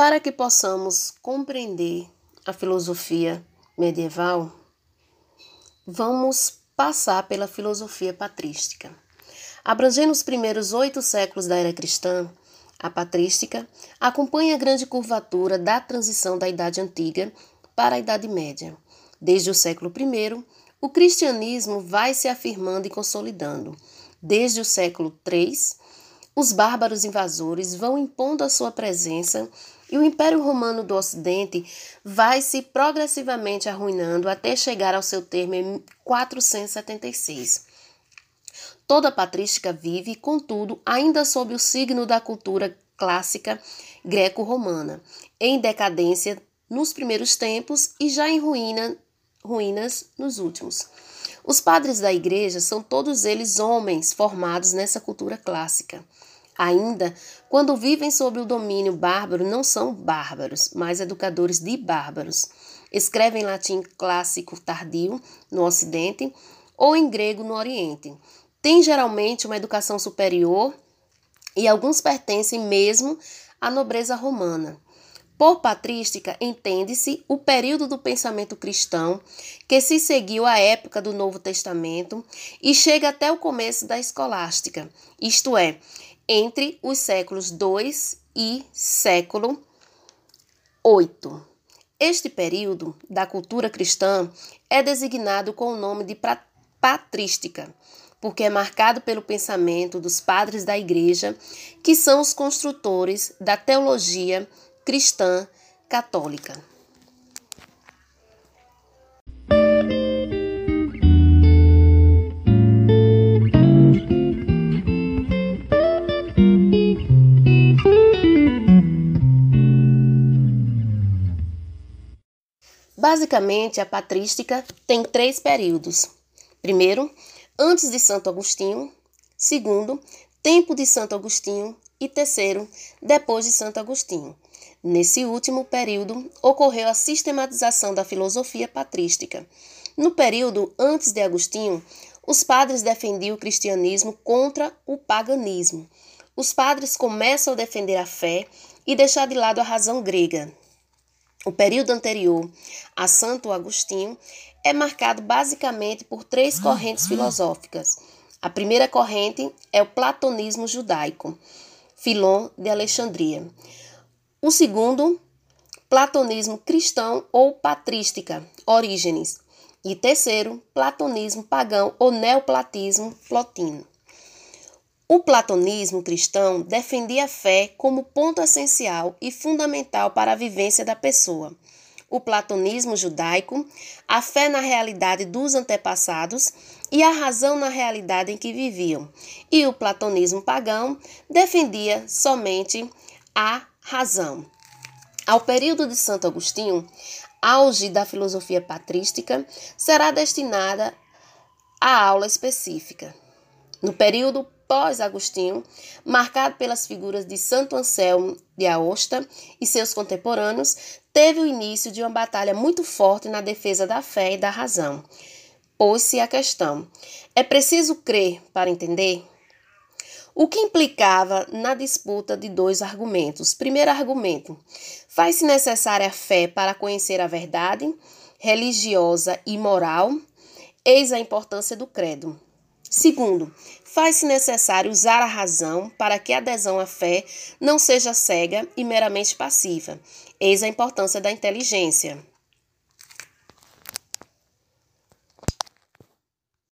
Para que possamos compreender a filosofia medieval, vamos passar pela filosofia patrística. Abrangendo os primeiros oito séculos da era cristã, a patrística acompanha a grande curvatura da transição da Idade Antiga para a Idade Média. Desde o século I, o cristianismo vai se afirmando e consolidando. Desde o século III, os bárbaros invasores vão impondo a sua presença e o Império Romano do Ocidente vai se progressivamente arruinando até chegar ao seu termo em 476. Toda patrística vive, contudo, ainda sob o signo da cultura clássica greco-romana, em decadência nos primeiros tempos e já em ruína, ruínas nos últimos. Os padres da igreja são todos eles homens formados nessa cultura clássica. Ainda, quando vivem sob o domínio bárbaro, não são bárbaros, mas educadores de bárbaros. Escrevem latim clássico tardio no Ocidente ou em grego no Oriente. Têm geralmente uma educação superior e alguns pertencem mesmo à nobreza romana. Por patrística, entende-se o período do pensamento cristão que se seguiu à época do Novo Testamento e chega até o começo da escolástica, isto é, entre os séculos II e século VIII. Este período da cultura cristã é designado com o nome de patrística, porque é marcado pelo pensamento dos padres da Igreja, que são os construtores da teologia cristã católica. Basicamente, a patrística tem três períodos. Primeiro, antes de Santo Agostinho. Segundo, tempo de Santo Agostinho. E terceiro, depois de Santo Agostinho. Nesse último período, ocorreu a sistematização da filosofia patrística. No período antes de Agostinho, os padres defendiam o cristianismo contra o paganismo. Os padres começam a defender a fé e deixar de lado a razão grega, o período anterior a Santo Agostinho é marcado basicamente por três ah, correntes ah. filosóficas. A primeira corrente é o platonismo judaico, Filon de Alexandria. O segundo, platonismo cristão ou patrística, Orígenes. E terceiro, platonismo pagão ou neoplatismo, Plotino. O platonismo cristão defendia a fé como ponto essencial e fundamental para a vivência da pessoa. O platonismo judaico, a fé na realidade dos antepassados e a razão na realidade em que viviam. E o platonismo pagão defendia somente a razão. Ao período de Santo Agostinho, auge da filosofia patrística, será destinada a aula específica. No período pós-Agostinho, marcado pelas figuras de Santo Anselmo de Aosta e seus contemporâneos, teve o início de uma batalha muito forte na defesa da fé e da razão. Pôs-se a questão: é preciso crer para entender? O que implicava na disputa de dois argumentos. Primeiro argumento: faz-se necessária a fé para conhecer a verdade religiosa e moral? Eis a importância do credo. Segundo, faz-se necessário usar a razão para que a adesão à fé não seja cega e meramente passiva. Eis a importância da inteligência.